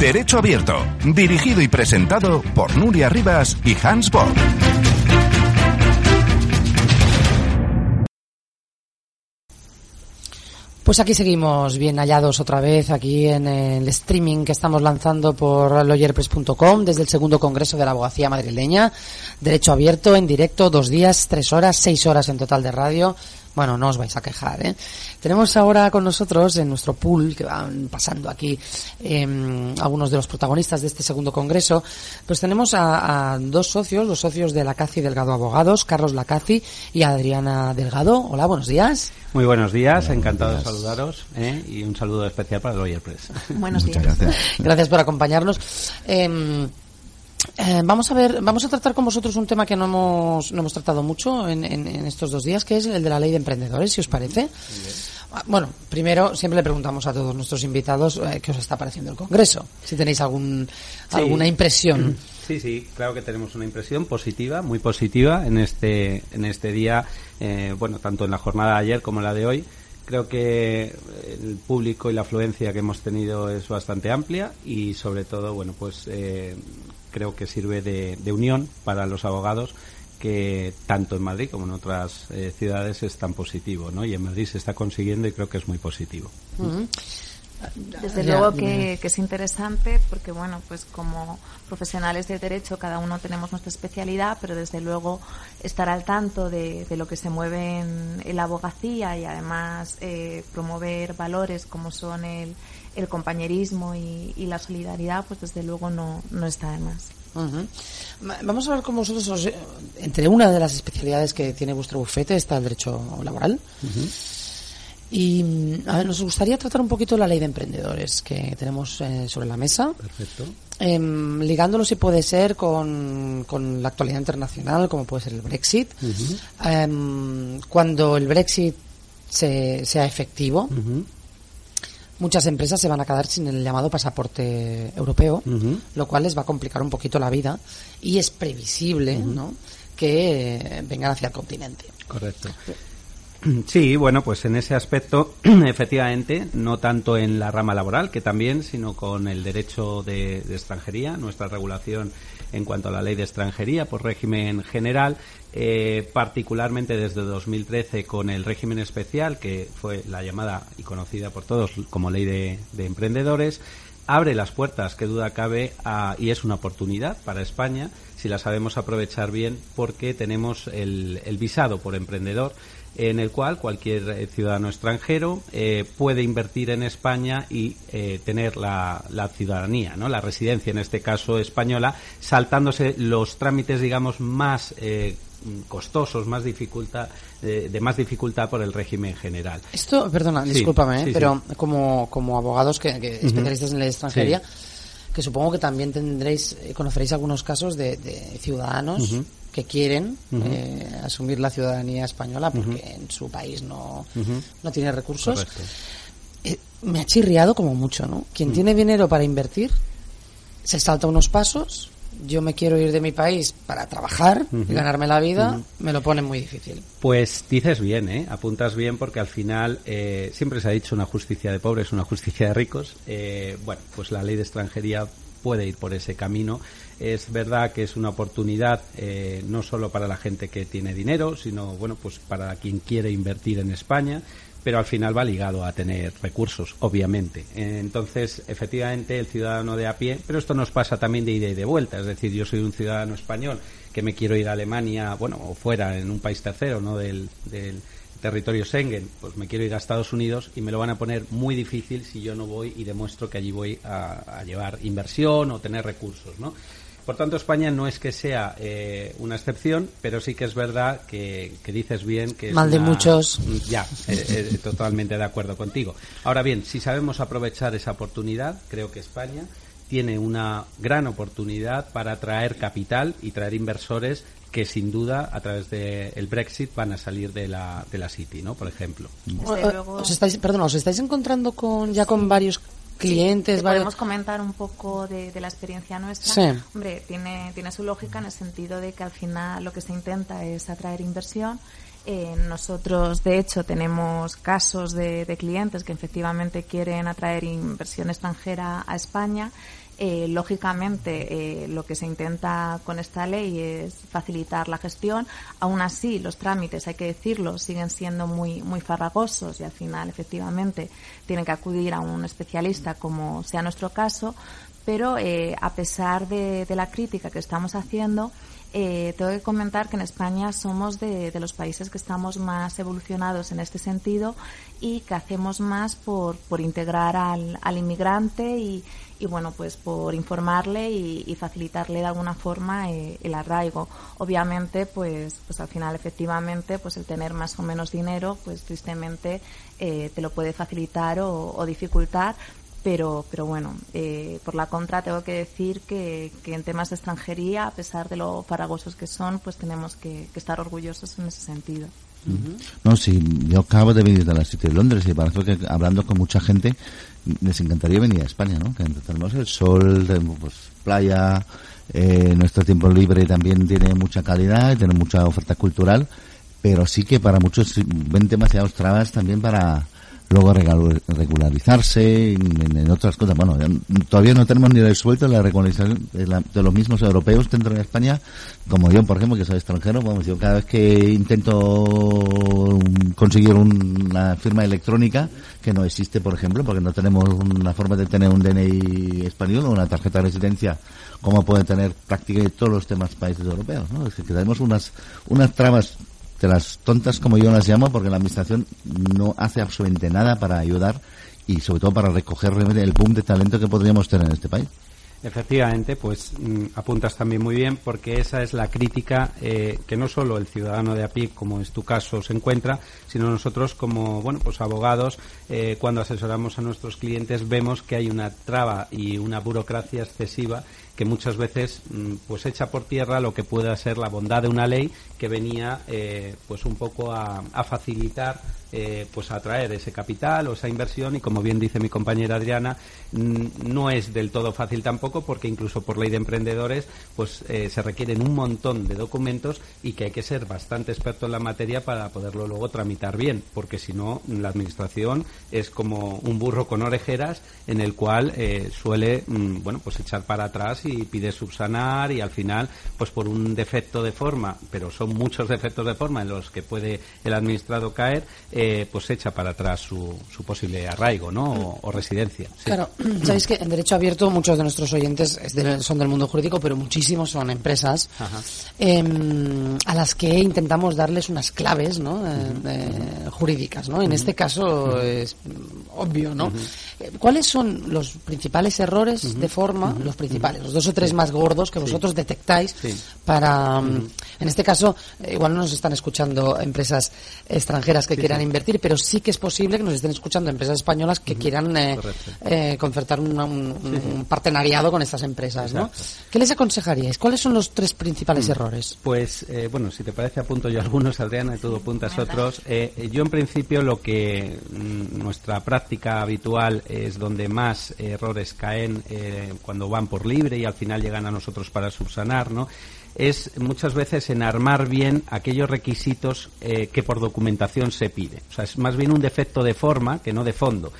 Derecho Abierto, dirigido y presentado por Nuria Rivas y Hans Bock. Pues aquí seguimos bien hallados otra vez, aquí en el streaming que estamos lanzando por lawyerpress.com desde el segundo congreso de la abogacía madrileña. Derecho abierto, en directo, dos días, tres horas, seis horas en total de radio. Bueno, no os vais a quejar, ¿eh? Tenemos ahora con nosotros en nuestro pool, que van pasando aquí eh, algunos de los protagonistas de este segundo congreso, pues tenemos a, a dos socios, los socios de Lacazi Delgado Abogados, Carlos Lacazi y Adriana Delgado. Hola, buenos días. Muy buenos días, encantado de saludaros ¿eh? y un saludo especial para el Lawyer Press. Buenos días. Gracias. Gracias por acompañarnos. Eh, eh, vamos a ver, vamos a tratar con vosotros un tema que no hemos, no hemos tratado mucho en, en- en estos dos días, que es el de la ley de emprendedores, si os parece. Ah, Bueno, primero siempre le preguntamos a todos nuestros invitados eh, qué os está pareciendo el Congreso, si tenéis algún, Sí. alguna impresión. Sí, sí, claro que tenemos una impresión positiva, muy positiva en este, en este día, eh, bueno, tanto en la jornada de ayer como en la de hoy. Creo que el público y la afluencia que hemos tenido es bastante amplia y sobre todo, bueno, pues eh, creo que sirve de, de unión para los abogados que tanto en Madrid como en otras eh, ciudades es tan positivo, ¿no? Y en Madrid se está consiguiendo y creo que es muy positivo. Desde Ya, luego que, que es interesante porque, bueno, pues como profesionales de derecho cada uno tenemos nuestra especialidad, pero desde luego estar al tanto de, de lo que se mueve en, en la abogacía y además eh, promover valores como son el, el compañerismo y, y la solidaridad, pues desde luego no, no está de más. Vamos a ver con vosotros, os- eh, entre una de las especialidades que tiene vuestro bufete está el derecho laboral. Y a ver, nos gustaría tratar un poquito la ley de emprendedores que tenemos eh, sobre la mesa, Perfecto. em, ligándolo si puede ser con, con la actualidad internacional, como puede ser el Brexit. Em, cuando el Brexit se- sea efectivo, muchas empresas se van a quedar sin el llamado pasaporte europeo, lo cual les va a complicar un poquito la vida y es previsible ¿no? que vengan hacia el continente. Correcto. Sí, bueno, pues en ese aspecto, efectivamente, no tanto en la rama laboral, que también, sino con el derecho de, extranjería, nuestra regulación en cuanto a la ley de extranjería por régimen general, eh, particularmente desde 2013 con el régimen especial, que fue la llamada y conocida por todos como ley de, de emprendedores, abre las puertas, que duda cabe, a- y es una oportunidad para España si la sabemos aprovechar bien, porque tenemos el, el visado por emprendedor, en el cual cualquier eh, ciudadano extranjero eh, puede invertir en España y eh, tener la, la ciudadanía, ¿no? la residencia, en este caso española, saltándose los trámites, digamos, más eh, costosos, más dificultad, eh, de más dificultad por el régimen general. Esto, perdona, Sí, discúlpame, ¿eh? sí, pero como, como abogados que, que especialistas en la extranjería, que supongo que también tendréis, conoceréis algunos casos de, de ciudadanos que quieren eh, asumir la ciudadanía española porque en su país no, no tiene recursos. Eh, me ha chirriado como mucho, ¿no? Quien tiene dinero para invertir se salta unos pasos. Yo me quiero ir de mi país para trabajar y ganarme la vida, me lo pone muy difícil. Pues dices bien, ¿eh? apuntas bien porque al final eh, siempre se ha dicho una justicia de pobres, una justicia de ricos. Eh, bueno, pues la ley de extranjería puede ir por ese camino. Es verdad que es una oportunidad eh, no solo para la gente que tiene dinero, sino bueno, pues para quien quiere invertir en España pero al final va ligado a tener recursos, obviamente. Entonces, efectivamente, el ciudadano de a pie, pero esto nos pasa también de ida y de vuelta, es decir, yo soy un ciudadano español que me quiero ir a Alemania, bueno, o fuera, en un país tercero, ¿no?, del territorio Schengen, pues me quiero ir a Estados Unidos y me lo van a poner muy difícil si yo no voy y demuestro que allí voy a, a llevar inversión o tener recursos, ¿no? Por tanto, España no es que sea eh, una excepción, pero sí que es verdad que, que dices bien que es Mal de una- muchos. Ya, eh, eh, totalmente de acuerdo contigo. Ahora bien, si sabemos aprovechar esa oportunidad, creo que España tiene una gran oportunidad para atraer capital y traer inversores que sin duda a través del Brexit van a salir de la, de la City, ¿no? Por ejemplo. Luego- Os estáis, perdona, os estáis encontrando con ya con varios clientes, varios... podemos comentar un poco de, de la experiencia nuestra. Sí. Hombre, tiene, tiene su lógica en el sentido de que al final lo que se intenta es atraer inversión Eh, nosotros, de hecho, tenemos casos de, de clientes que efectivamente quieren atraer inversión extranjera a España eh, lógicamente, eh, lo que se intenta con esta ley es facilitar la gestión. Aún así, los trámites, hay que decirlo, siguen siendo muy, muy farragosos y al final, efectivamente, tienen que acudir a un especialista, como sea nuestro caso. Pero eh, a pesar de, de la crítica que estamos haciendo, eh, tengo que comentar que en España somos de, los países que estamos más evolucionados en este sentido y que hacemos más por, integrar al, al inmigrante y, y, bueno, pues por informarle y, facilitarle de alguna forma eh, el arraigo. Obviamente, pues, pues al final, efectivamente, pues el tener más o menos dinero, pues tristemente eh, te lo puede facilitar o, o dificultar, pero, pero bueno, eh, por la contra tengo que decir que, que, en temas de extranjería, a pesar de lo faragosos que son, pues tenemos que, que estar orgullosos en ese sentido. No, sí, yo acabo de venir de la City de Londres y parece que hablando con mucha gente les encantaría venir a España, ¿no? Que tenemos el sol, pues playa, eh, nuestro tiempo libre también tiene mucha calidad, tiene mucha oferta cultural, pero sí que para muchos ven demasiados trabas también para luego regularizarse en, otras cosas. Bueno, todavía no tenemos ni resuelto la regularización de, los mismos europeos dentro de España, como yo, por ejemplo, que soy extranjero, vamos, yo cada vez que intento conseguir una firma electrónica, que no existe, por ejemplo, porque no tenemos una forma de tener un DNI español o una tarjeta de residencia como pueden tener prácticamente todos los demás países europeos, ¿no? Es que tenemos unas, unas trabas de las tontas como yo las llamo porque la administración no hace absolutamente nada para ayudar y sobre todo para recoger el boom de talento que podríamos tener en este país. Efectivamente, pues mm, apuntas también muy bien porque esa es la crítica eh, que no solo el ciudadano de a pie, como es tu caso, se encuentra, sino nosotros como bueno pues abogados eh, cuando asesoramos a nuestros clientes vemos que hay una traba y una burocracia excesiva que muchas veces mm, pues echa por tierra lo que pueda ser la bondad de una ley que venía eh, pues un poco a, facilitar eh, pues atraer ese capital o esa inversión. Y como bien dice mi compañera Adriana mm, no es del todo fácil tampoco porque incluso por ley de emprendedores pues eh, se requieren un montón de documentos y que hay que ser bastante experto en la materia para poderlo luego tramitar bien porque si no la administración es como un burro con orejeras en el cual suele mm, bueno pues echar para atrás y pide subsanar y al final pues por un defecto de forma pero son muchos defectos de forma en los que puede el administrado caer, eh, pues echa para atrás su, su posible arraigo, ¿no? O, residencia. Claro, sabéis que en derecho abierto muchos de nuestros oyentes son del mundo jurídico, pero muchísimos son empresas em, a las que intentamos darles unas claves, ¿no? Eh, eh, jurídicas, ¿no? En este caso es obvio, ¿no? ¿Cuáles son los principales errores de forma, los principales, los dos o tres más gordos que vosotros detectáis para, en este caso, eh, igual no nos están escuchando empresas extranjeras que quieran invertir, pero sí que es posible que nos estén escuchando empresas españolas que quieran eh, eh, concertar un, partenariado con estas empresas, ¿no? ¿Qué les aconsejaríais? ¿Cuáles son los tres principales mm. errores? Pues, bueno, si te parece apunto yo algunos, Adriana, y tú apuntas otros. yo, en principio, lo que mm, nuestra práctica habitual es donde más errores caen cuando van por libre y al final llegan a nosotros para subsanar, ¿no? es muchas veces en armar bien aquellos requisitos eh, que por documentación se pide. O sea, es más bien un defecto de forma que no de fondo.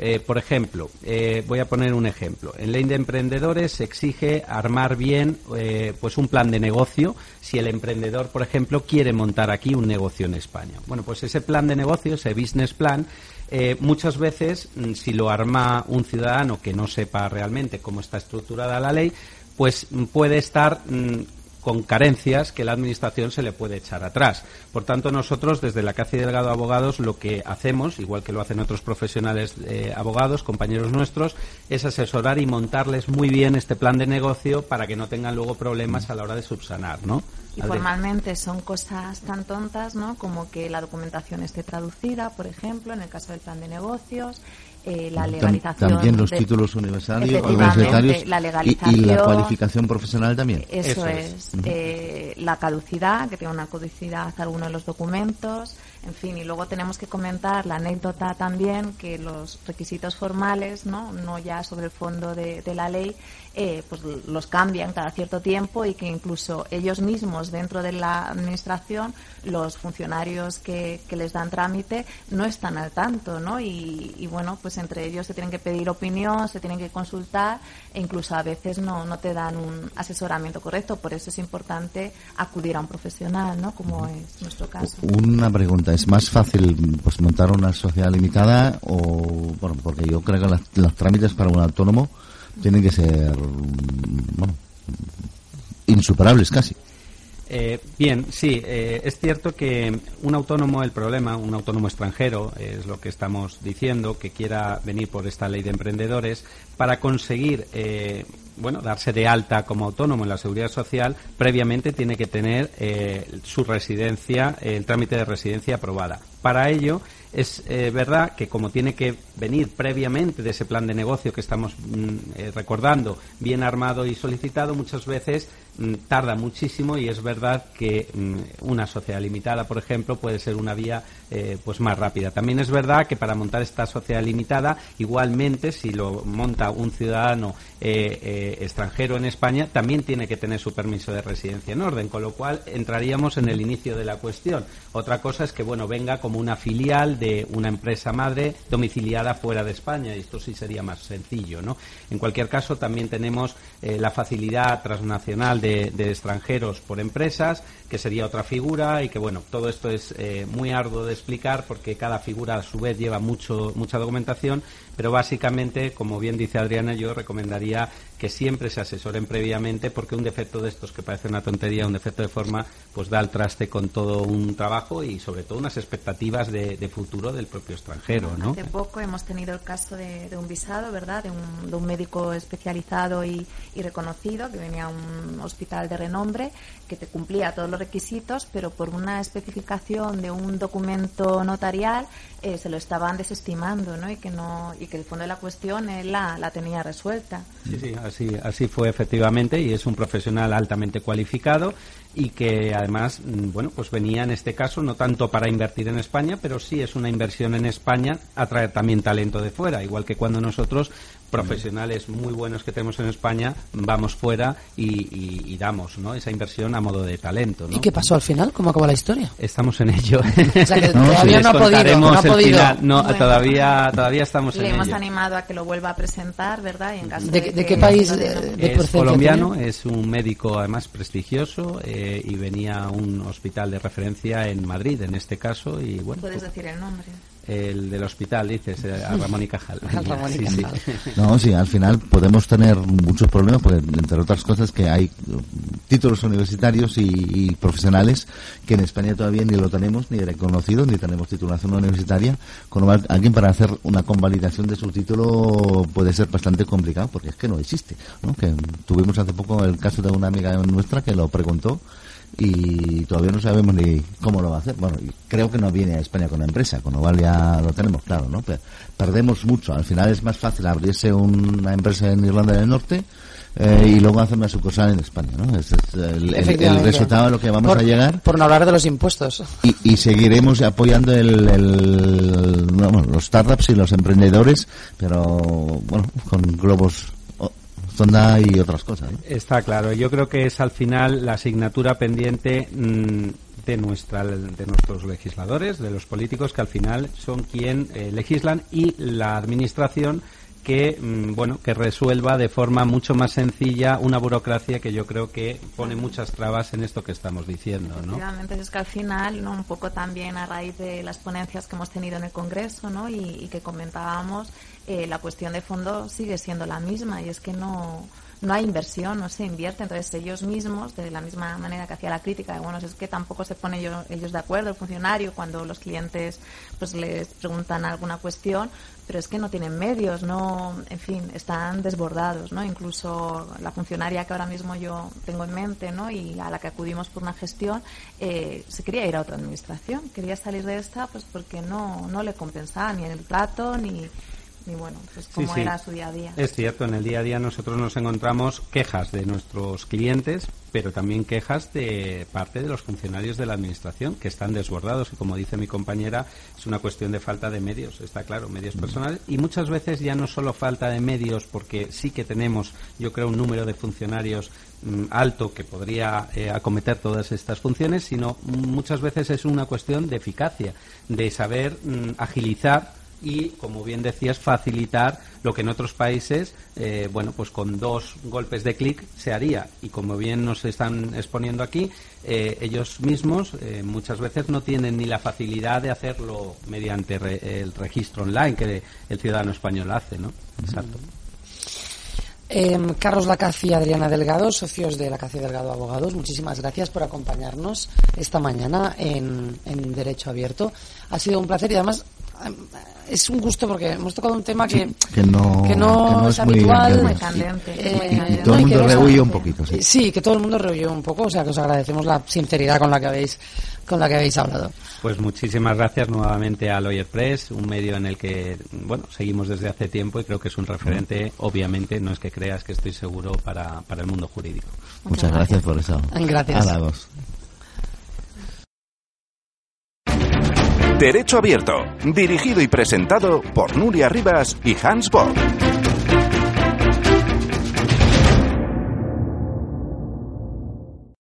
Eh, por ejemplo, eh, voy a poner un ejemplo. En ley de emprendedores se exige armar bien pues un plan de negocio si el emprendedor, por ejemplo, quiere montar aquí un negocio en España. Bueno, pues ese plan de negocio, ese business plan, muchas veces, mm, si lo arma un ciudadano que no sepa realmente cómo está estructurada la ley, pues mm, puede estar mm, con carencias que la Administración se le puede echar atrás. Por tanto, nosotros, desde la Casa y Delgado Abogados, lo que hacemos, igual que lo hacen otros profesionales eh, abogados, compañeros nuestros, es asesorar y montarles muy bien este plan de negocio para que no tengan luego problemas a la hora de subsanar, ¿no? Y formalmente son cosas tan tontas, ¿no? Como que la documentación esté traducida, por ejemplo, en el caso del plan de negocios, eh, la legalización. También los títulos universitarios, la legalización, y, la cualificación profesional también. Eso, es. Eh, la caducidad, que tenga una caducidad alguno de los documentos. En fin, y luego tenemos que comentar la anécdota también que los requisitos formales, no, no ya sobre el fondo de, la ley, eh, pues los cambian cada cierto tiempo y que incluso ellos mismos dentro de la administración, los funcionarios que, que les dan trámite no están al tanto, ¿no? Y, y, bueno, pues entre ellos se tienen que pedir opinión, se tienen que consultar e incluso a veces no, no te dan un asesoramiento correcto. Por eso es importante acudir a un profesional, ¿no? Como es nuestro caso. Una pregunta, ¿es más fácil pues montar una sociedad limitada o, bueno, porque yo creo que las, los trámites para un autónomo tienen que ser bueno, insuperables casi. Eh, bien, sí, eh, es cierto que un autónomo, el problema, un autónomo extranjero, es lo que estamos diciendo, que quiera venir por esta ley de emprendedores, para conseguir, eh, bueno, darse de alta como autónomo en la seguridad social, previamente tiene que tener eh, su residencia, el trámite de residencia aprobada. Para ello, es eh, verdad que como tiene que venir previamente de ese plan de negocio que estamos mm, eh, recordando, bien armado y solicitado, muchas veces mm, tarda muchísimo y es verdad que mm, una sociedad limitada, por ejemplo, puede ser una vía eh, pues más rápida. También es verdad que para montar esta sociedad limitada, igualmente, si lo monta un ciudadano extranjero en España, también tiene que tener su permiso de residencia en orden, con lo cual entraríamos en el inicio de la cuestión. Otra cosa es que, bueno, venga como una filial de una empresa madre domiciliada fuera de España, y esto sí sería más sencillo, ¿no? En cualquier caso, también tenemos eh, la facilidad transnacional de, extranjeros por empresas, que sería otra figura, y que, bueno, todo esto es eh, muy arduo de explicar porque cada figura a su vez lleva mucho, mucha documentación, pero básicamente, como bien dice Adriana, yo recomendaría que siempre se asesoren previamente porque un defecto de estos que parece una tontería, un defecto de forma, pues da al traste con todo un trabajo y sobre todo unas expectativas de, de futuro del propio extranjero, ¿no? Hace poco hemos tenido el caso de, de un visado, ¿verdad? De un, de un médico especializado y, y, reconocido que venía a un hospital de renombre que te cumplía todos los requisitos, pero por una especificación de un documento notarial eh, se lo estaban desestimando, ¿no? Y que no y que el fondo de la cuestión él la, la tenía resuelta. Sí, sí, así, así fue efectivamente y es un profesional altamente cualificado y que además, bueno, pues venía en este caso no tanto para invertir en España, pero sí es una inversión en España, atraer también talento de fuera, igual que cuando nosotros profesionales muy buenos que tenemos en España vamos fuera y, y, y damos ¿no? esa inversión a modo de talento. ¿no? ¿Y qué pasó al final? ¿Cómo acabó la historia? Estamos en ello. O sea, que todavía no ha podido. No ha podido. Final. No, Bueno. todavía, todavía estamos Le en hemos ello. animado a que lo vuelva a presentar, ¿verdad? Y en caso ¿De, de, de que qué país? no de Es colombiano, tenía? es un médico además prestigioso eh, y venía a un hospital de referencia en Madrid, en este caso, y bueno, Puedes decir el nombre. El del hospital, dices, eh, a Ramón y Cajal. A Ramón y Sí, sí. Cajal. No, sí, al final podemos tener muchos problemas porque, entre otras cosas, que hay uh, títulos universitarios y, y profesionales que en España todavía ni lo tenemos, ni reconocido, ni tenemos titulación universitaria, con lo cual alguien para hacer una convalidación de su título puede ser bastante complicado porque es que no existe. ¿no? Que tuvimos hace poco el caso de una amiga nuestra que lo preguntó y todavía no sabemos ni cómo lo va a hacer. Bueno, y creo que no viene a España con la empresa, con lo cual ya lo tenemos claro, ¿no? Pero perdemos mucho. Al final es más fácil abrirse una empresa en Irlanda del Norte eh, y luego hacer una sucursal en España, ¿no? Ese es el, el- el Efectivamente. resultado a lo que vamos por, a llegar Por no hablar de los impuestos. y, y seguiremos apoyando el, el- no, bueno, los startups y los emprendedores, pero bueno, con globos sonda y otras cosas, ¿no? Está claro. Yo creo que es al final la asignatura pendiente mm, de nuestra de nuestros legisladores, de los políticos que al final son quien eh, legislan y la administración que mm, bueno que resuelva de forma mucho más sencilla una burocracia que yo creo que pone muchas trabas en esto que estamos diciendo, ¿no? Es que al final, ¿no? un poco también a raíz de las ponencias que hemos tenido en el Congreso ¿no? y, y que comentábamos, eh, la cuestión de fondo sigue siendo la misma y es que no, no hay inversión, no se invierte. Entonces ellos mismos, de la misma manera que hacía la crítica, de, bueno, es que tampoco se ponen ellos, ellos de acuerdo, el funcionario, cuando los clientes pues les preguntan alguna cuestión, pero es que no tienen medios, no, en fin, están desbordados, ¿no? Incluso la funcionaria que ahora mismo yo tengo en mente, ¿no? Y a la que acudimos por una gestión, eh, se quería ir a otra administración, quería salir de esta, pues porque no, no le compensaba ni el trato ni, ni bueno, pues cómo sí. era su día a día. Es cierto, en el día a día nosotros nos encontramos quejas de nuestros clientes pero también quejas de parte de los funcionarios de la Administración que están desbordados y, como dice mi compañera, es una cuestión de falta de medios, está claro, medios personales y muchas veces ya no solo falta de medios porque sí que tenemos, yo creo, un número de funcionarios mm, alto que podría eh, acometer todas estas funciones, sino muchas veces es una cuestión de eficacia, de saber mm, agilizar y, como bien decías, facilitar lo que en otros países, eh, bueno, pues con dos golpes de clic se haría. Y como bien nos están exponiendo aquí, eh, ellos mismos eh, muchas veces no tienen ni la facilidad de hacerlo mediante el registro online que el ciudadano español hace, ¿no? Exacto. Em, Carlos Lacaci y Adriana Delgado, socios de Lacaci Delgado Abogados, muchísimas gracias por acompañarnos esta mañana en Derecho Abierto. Ha sido un placer y además es un gusto porque hemos tocado un tema que, que, no, que, no, es, habitual. Muy candente. y, todo el mundo rehuye un poquito. Sí. sí, que todo el mundo rehuye un poco. O sea, que os agradecemos la sinceridad con la que habéis, con la que habéis hablado. Pues muchísimas gracias nuevamente a Lawyer Press, un medio en el que, bueno, seguimos desde hace tiempo y creo que es un referente, obviamente, no es que creas que estoy seguro para, para el mundo jurídico. Muchas, gracias. por eso. Gracias. Derecho Abierto, dirigido y presentado por Nuria Rivas y Hans Borg.